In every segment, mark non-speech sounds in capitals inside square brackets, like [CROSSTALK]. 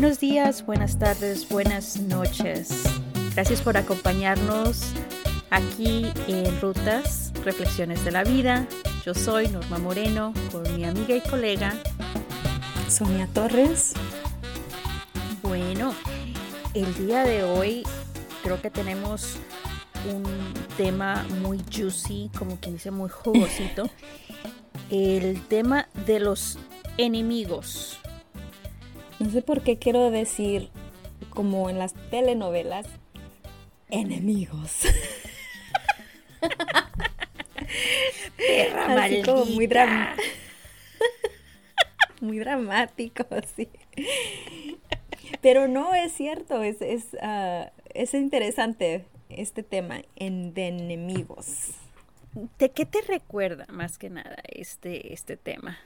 Buenos días, buenas tardes, buenas noches. Gracias por acompañarnos aquí en Rutas, Reflexiones de la Vida. Yo soy Norma Moreno con mi amiga y colega Sonia Torres. Bueno, el día de hoy creo que tenemos un tema muy juicy, como quien dice, muy jugosito. [LAUGHS] el tema de los enemigos. No sé por qué quiero decir, como en las telenovelas, enemigos. Perra Así como muy, dram [LAUGHS] muy dramático, sí. Pero no es cierto, es, es, uh, es interesante este tema en, de enemigos. ¿De qué te recuerda más que nada este, este tema?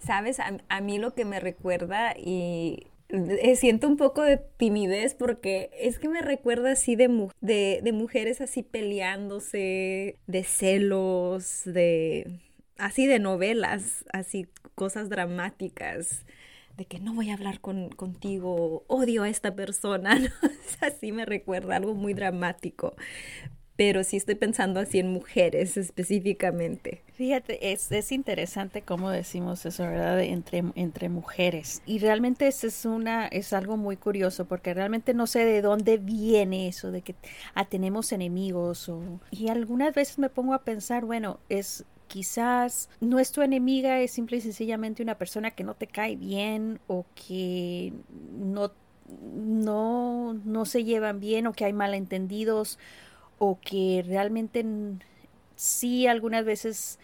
Sabes, a, a mí lo que me recuerda y eh, siento un poco de timidez porque es que me recuerda así de, de, de, mujeres así peleándose, de celos, de así de novelas, así cosas dramáticas, de que no voy a hablar con, contigo, odio a esta persona, [LAUGHS] ¿no? [LAUGHS] así me recuerda algo muy dramático pero sí estoy pensando así en mujeres específicamente. Fíjate, es, es interesante cómo decimos eso, ¿verdad? Entre, entre mujeres. Y realmente es, es, una, es algo muy curioso porque realmente no sé de dónde viene eso de que ah, tenemos enemigos. O, y algunas veces me pongo a pensar, bueno, es quizás no es tu enemiga, es simple y sencillamente una persona que no te cae bien o que no, no, no se llevan bien o que hay malentendidos o que realmente sí algunas veces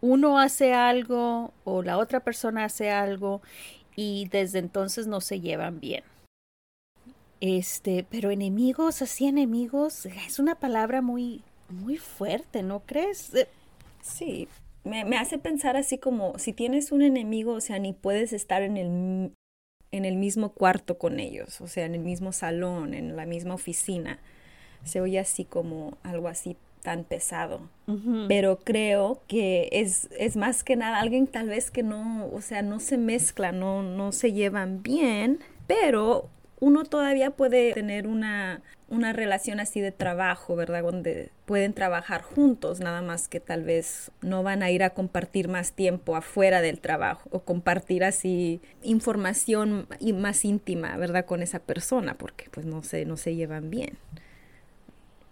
uno hace algo o la otra persona hace algo y desde entonces no se llevan bien. Este, pero enemigos, así enemigos, es una palabra muy, muy fuerte, ¿no crees? Eh, sí, me, me, hace pensar así como si tienes un enemigo, o sea, ni puedes estar en el, en el mismo cuarto con ellos, o sea, en el mismo salón, en la misma oficina se oye así como algo así tan pesado. Uh -huh. Pero creo que es, es más que nada alguien tal vez que no, o sea, no se mezclan, no, no se llevan bien, pero uno todavía puede tener una, una relación así de trabajo, ¿verdad? Donde pueden trabajar juntos, nada más que tal vez no van a ir a compartir más tiempo afuera del trabajo o compartir así información más íntima, ¿verdad? Con esa persona, porque pues no se, no se llevan bien.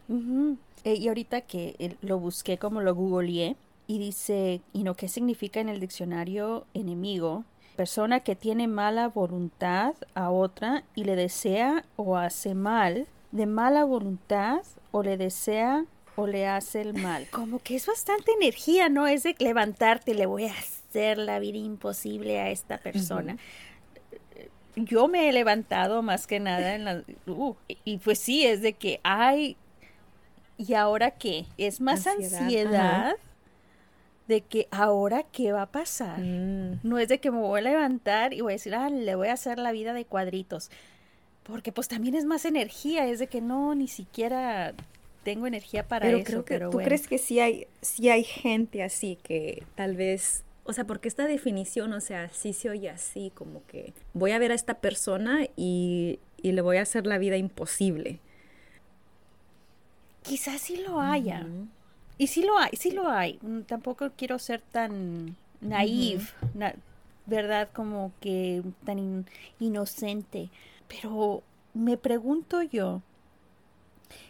Uh -huh. eh, y ahorita que eh, lo busqué como lo googleé y dice, ¿y no qué significa en el diccionario enemigo? Persona que tiene mala voluntad a otra y le desea o hace mal, de mala voluntad o le desea o le hace el mal. [LAUGHS] Como que es bastante energía, ¿no? Es de levantarte, le voy a hacer la vida imposible a esta persona. Uh -huh. Yo me he levantado más que nada en la... Uh, y pues sí, es de que hay ¿Y ahora qué? Es más ansiedad, ansiedad de que ahora qué va a pasar. Mm. No es de que me voy a levantar y voy a decir, ah, le voy a hacer la vida de cuadritos. Porque pues también es más energía, es de que no, ni siquiera tengo energía para pero eso. Creo que, pero ¿Tú bueno. crees que sí hay, sí hay gente así que tal vez o sea, porque esta definición, o sea, sí se oye así, como que voy a ver a esta persona y, y le voy a hacer la vida imposible. Quizás sí lo haya. Uh -huh. Y sí lo hay, sí lo hay. Tampoco quiero ser tan naive, uh -huh. na ¿verdad? Como que tan in inocente. Pero me pregunto yo,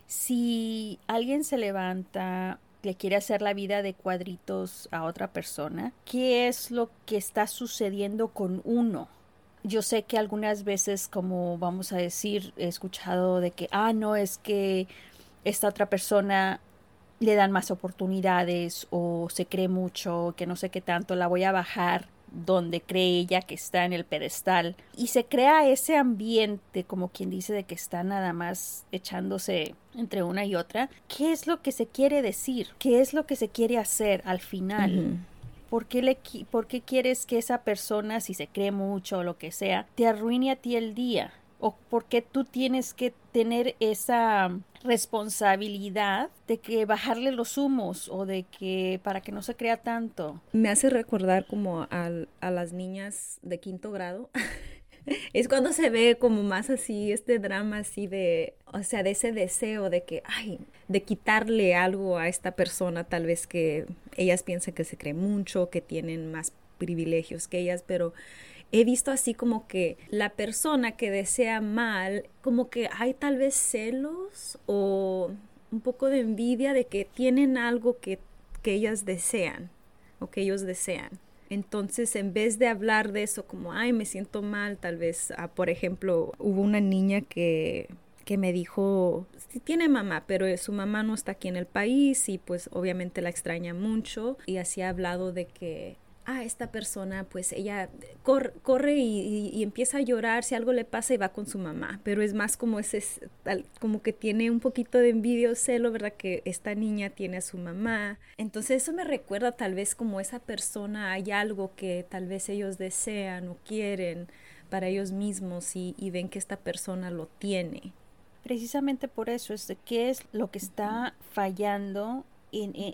si alguien se levanta, le quiere hacer la vida de cuadritos a otra persona, ¿qué es lo que está sucediendo con uno? Yo sé que algunas veces, como vamos a decir, he escuchado de que, ah, no, es que esta otra persona le dan más oportunidades o se cree mucho, que no sé qué tanto, la voy a bajar donde cree ella que está en el pedestal y se crea ese ambiente como quien dice de que está nada más echándose entre una y otra qué es lo que se quiere decir qué es lo que se quiere hacer al final uh -huh. ¿Por qué, le, ¿Por qué quieres que esa persona, si se cree mucho o lo que sea, te arruine a ti el día? ¿O por qué tú tienes que tener esa responsabilidad de que bajarle los humos o de que para que no se crea tanto. Me hace recordar como a, las niñas de quinto grado [LAUGHS] es cuando se ve como más así este drama así de, o sea, de ese deseo de que, ay, de quitarle algo a esta persona, tal vez que ellas piensan que se cree mucho, que tienen más privilegios que ellas, pero he visto así como que la persona que desea mal, como que hay tal vez celos o un poco de envidia de que tienen algo que, que ellas desean o que ellos desean. Entonces, en vez de hablar de eso como, ay, me siento mal, tal vez, ah, por ejemplo, hubo una niña que, que me dijo, sí tiene mamá, pero su mamá no está aquí en el país y pues obviamente la extraña mucho y así ha hablado de que ah, esta persona, pues ella corre, y, empieza a llorar si algo le pasa y va con su mamá, pero es más como ese, como que tiene un poquito de envidia o celo, ¿verdad? Que esta niña tiene a su mamá. Entonces eso me recuerda tal vez como esa persona, hay algo que tal vez ellos desean o quieren para ellos mismos y, y ven que esta persona lo tiene. Precisamente por eso es de qué es lo que está fallando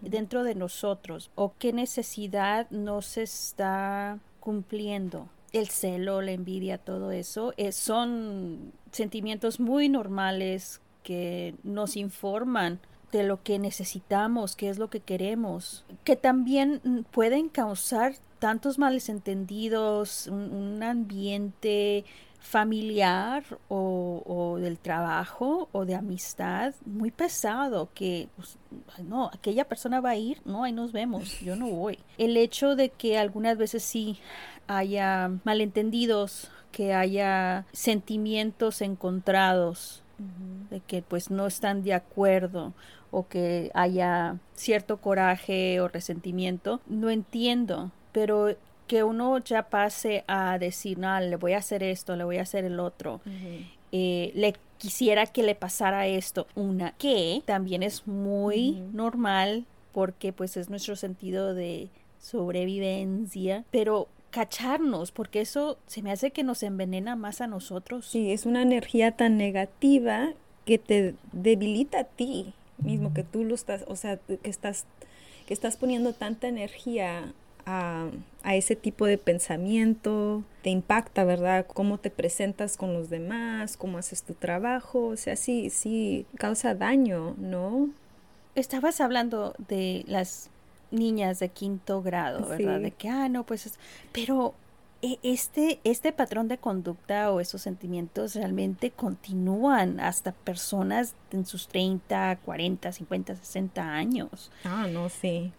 dentro de nosotros o qué necesidad nos está cumpliendo. El celo, la envidia, todo eso eh, son sentimientos muy normales que nos informan de lo que necesitamos, qué es lo que queremos, que también pueden causar tantos males entendidos, un ambiente familiar o, del trabajo o de amistad muy pesado que pues, no, aquella persona va a ir, no, ahí nos vemos, yo no voy. El hecho de que algunas veces sí haya malentendidos, que haya sentimientos encontrados, de que pues no están de acuerdo o que haya cierto coraje o resentimiento, no entiendo, pero que uno ya pase a decir, no, le voy a hacer esto, le voy a hacer el otro, eh, le quisiera que le pasara esto, una que también es muy normal porque pues es nuestro sentido de sobrevivencia, pero cacharnos, porque eso se me hace que nos envenena más a nosotros. Sí, es una energía tan negativa que te debilita a ti mismo, que tú lo estás, o sea, que estás, que estás poniendo tanta energía a, ese tipo de pensamiento, te impacta, ¿verdad? Cómo te presentas con los demás, cómo haces tu trabajo, o sea, sí, sí, causa daño, ¿no? Estabas hablando de las niñas de quinto grado, ¿verdad? De que, ah, no, pues, pero e, este, este patrón de conducta o esos sentimientos realmente continúan hasta personas en sus 30, 40, 50, 60 años. Ah, no, sí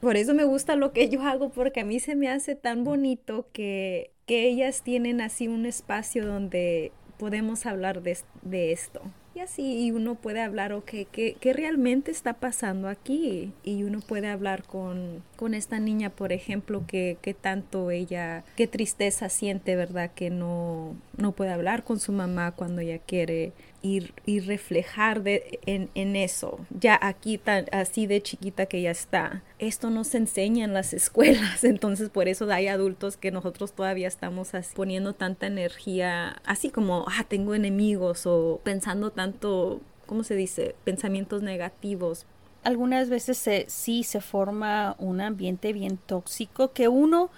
por eso me gusta lo que yo hago, porque a mí se me hace tan bonito que, que ellas tienen así un espacio donde podemos hablar de, de esto. Y así uno puede hablar, ok, ¿qué, ¿qué, realmente está pasando aquí? Y uno puede hablar con, con esta niña, por ejemplo, que, que, tanto ella, qué tristeza siente, ¿verdad? Que no, no puede hablar con su mamá cuando ella quiere y, reflejar de, en, en, eso, ya aquí tan, así de chiquita que ya está. Esto no se enseña en las [LAUGHS] escuelas, entonces por eso hay adultos que nosotros todavía estamos así, poniendo tanta energía, así como, ah, tengo enemigos o pensando tanto, ¿cómo se dice? Pensamientos negativos. Algunas veces se, sí se forma un ambiente bien tóxico que uno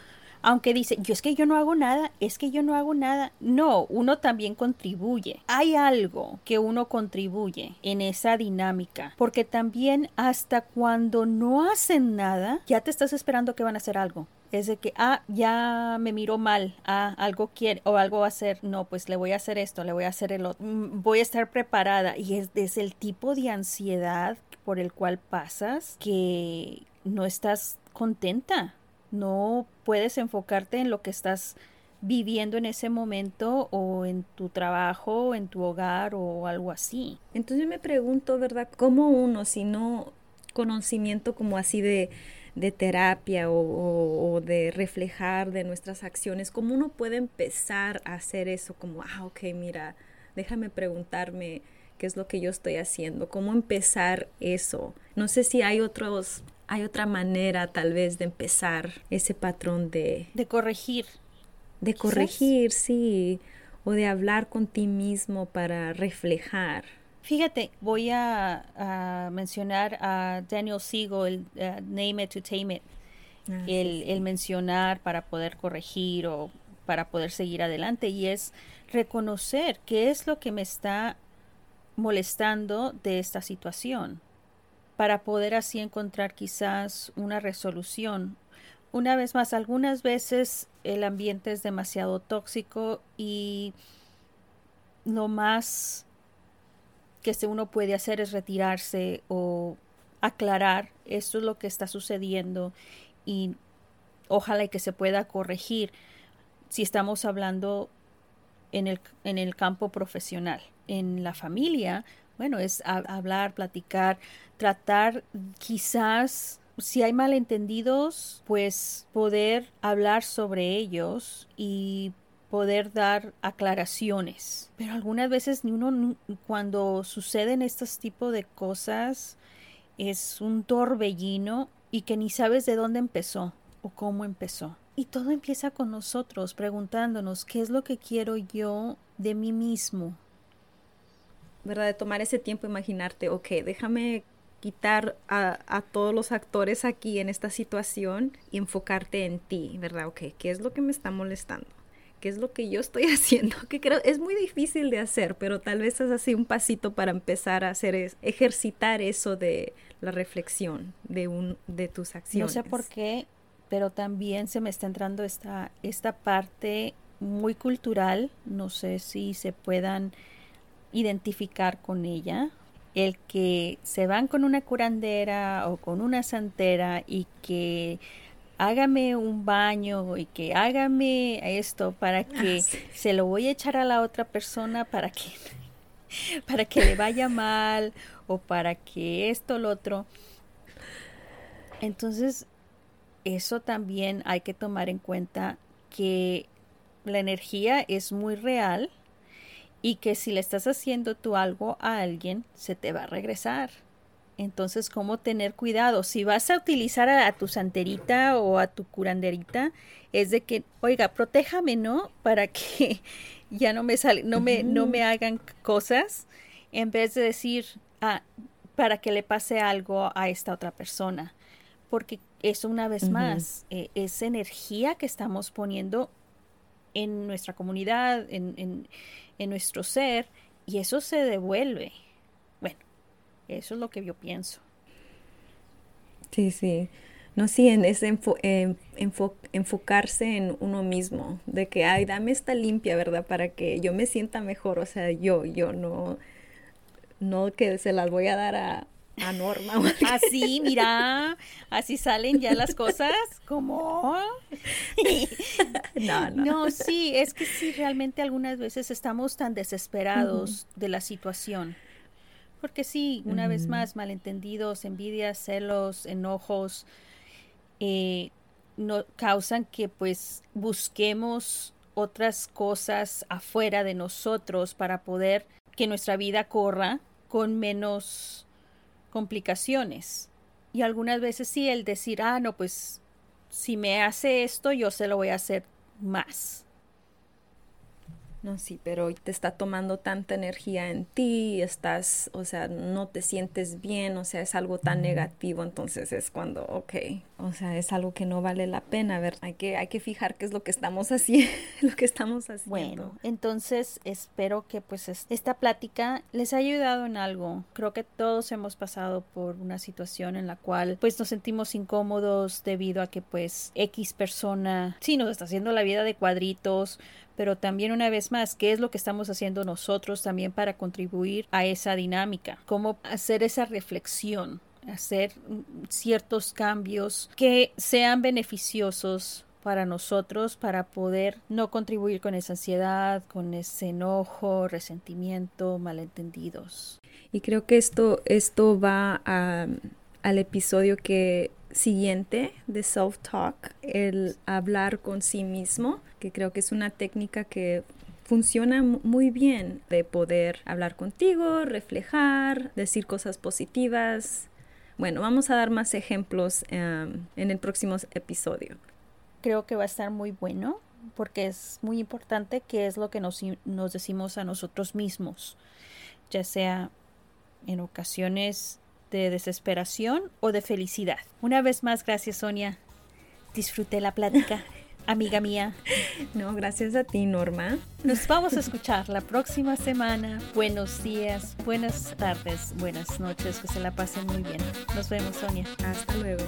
aunque dice, yo es que yo no hago nada, es que yo no hago nada. No, uno también contribuye. Hay algo que uno contribuye en esa dinámica, porque también hasta cuando no hacen nada, ya te estás esperando que van a hacer algo es de que, ah, ya me miró mal, ah, algo quiere o algo va a hacer, no, pues le voy a hacer esto, le voy a hacer el otro, mm, voy a estar preparada y es, es el tipo de ansiedad por el cual pasas que no estás contenta no puedes enfocarte en lo que estás viviendo en ese momento o en tu trabajo, en tu hogar o algo así. Entonces me pregunto, ¿verdad? ¿Cómo uno, si no conocimiento como así de, de terapia o, o, de reflejar de nuestras acciones, cómo uno puede empezar a hacer eso como, ah, ok, mira, déjame preguntarme qué es lo que yo estoy haciendo, cómo empezar eso. No sé si hay otros hay otra manera tal vez de empezar ese patrón de... De corregir. De corregir, sí. O de hablar con ti mismo para reflejar. Fíjate, voy a, mencionar a Daniel Siegel, el Name It to Tame It. Ah, el, el mencionar para poder corregir o para poder seguir adelante y es reconocer qué es lo que me está molestando de esta situación para poder así encontrar quizás una resolución. Una vez más, algunas veces el ambiente es demasiado tóxico y lo más que uno puede hacer es retirarse o aclarar esto es lo que está sucediendo y ojalá que se pueda corregir si estamos hablando en el, en el campo profesional. En la familia, bueno, es hablar, platicar, tratar quizás si hay malentendidos, pues poder hablar sobre ellos y poder dar aclaraciones. Pero algunas veces uno cuando suceden estos tipos de cosas es un torbellino y que ni sabes de dónde empezó o cómo empezó. Y todo empieza con nosotros preguntándonos qué es lo que quiero yo de mí mismo. ¿Verdad? De tomar ese tiempo, imaginarte, ok, déjame quitar a, a, todos los actores aquí en esta situación y enfocarte en ti, ¿verdad? Ok, ¿qué es lo que me está molestando? ¿Qué es lo que yo estoy [LAUGHS] haciendo? Que creo es muy difícil de hacer, pero tal vez es así un pasito para empezar a hacer es ejercitar eso de la reflexión de un de tus acciones. No sé por qué, pero también se me está entrando esta esta parte muy cultural, no sé si se puedan identificar con ella, el que se van con una curandera o con una santera y que hágame un baño y que hágame esto para ah, que se lo voy a echar a la otra persona para que [LAUGHS] para que le vaya mal o para que esto lo otro. Entonces, eso también hay que tomar en cuenta que la energía es muy real y que si le estás haciendo tú algo a alguien, se te va a regresar. Entonces, ¿cómo tener cuidado? Si vas a utilizar a, tu santerita o a tu curanderita, es de que, oiga, protéjame, ¿no? Para que [LAUGHS] ya no me sale, no me, no me hagan cosas, en vez de decir, ah, para que le pase algo a esta otra persona. Porque eso una vez más, eh, es energía que estamos poniendo en nuestra comunidad, en, en, nuestro ser, y eso se devuelve. Eso es lo que yo pienso. Sí, sí. No, sí, en ese enfocarse en uno mismo, de que, ay, dame esta limpia, ¿verdad? Para que yo me sienta mejor, o sea, yo, yo no, no que se las voy a dar a, a Norma. [LAUGHS] Así, mira, así salen ya las cosas, como... [LAUGHS] no, no. No, sí, es que sí, realmente algunas veces estamos tan desesperados de la situación porque sí, una vez más, malentendidos, envidias, celos, enojos, eh, no, causan que pues busquemos otras cosas afuera de nosotros para poder que nuestra vida corra con menos complicaciones. Y algunas veces sí, el decir, ah, no, pues si me hace esto, yo se lo voy a hacer más. No, sí, pero te está tomando tanta energía en ti, estás, o sea, no te sientes bien, o sea, es algo tan negativo, entonces es cuando, ok, o sea, es algo que no vale la pena, ver, hay que, hay que fijar qué es lo que estamos haciendo, [LAUGHS] lo que estamos haciendo. Bueno, entonces espero que pues esta plática les haya ayudado en algo. Creo que todos hemos pasado por una situación en la cual pues nos sentimos incómodos debido a que pues X persona sí nos está haciendo la vida de cuadritos, pero también una vez más, ¿qué es lo que estamos haciendo nosotros también para contribuir a esa dinámica? ¿Cómo hacer esa reflexión? Hacer ciertos cambios que sean beneficiosos para nosotros para poder no contribuir con esa ansiedad, con ese enojo, resentimiento, malentendidos. Y creo que esto, esto va al episodio que siguiente de self-talk, el hablar con sí mismo, que creo que es una técnica que funciona muy bien de poder hablar contigo, reflejar, decir cosas positivas. Bueno, vamos a dar más ejemplos em, en el próximo episodio. Creo que va a estar muy bueno porque es muy importante qué es lo que nos, nos decimos a nosotros mismos, ya sea en ocasiones de desesperación o de felicidad. Una vez más, gracias Sonia. Disfruté la plática. [LAUGHS] amiga mía. No, gracias a ti, Norma. Nos vamos a escuchar la próxima semana. Buenos días, buenas tardes, buenas noches, que se la pasen muy bien. Nos vemos, Sonia. Hasta luego.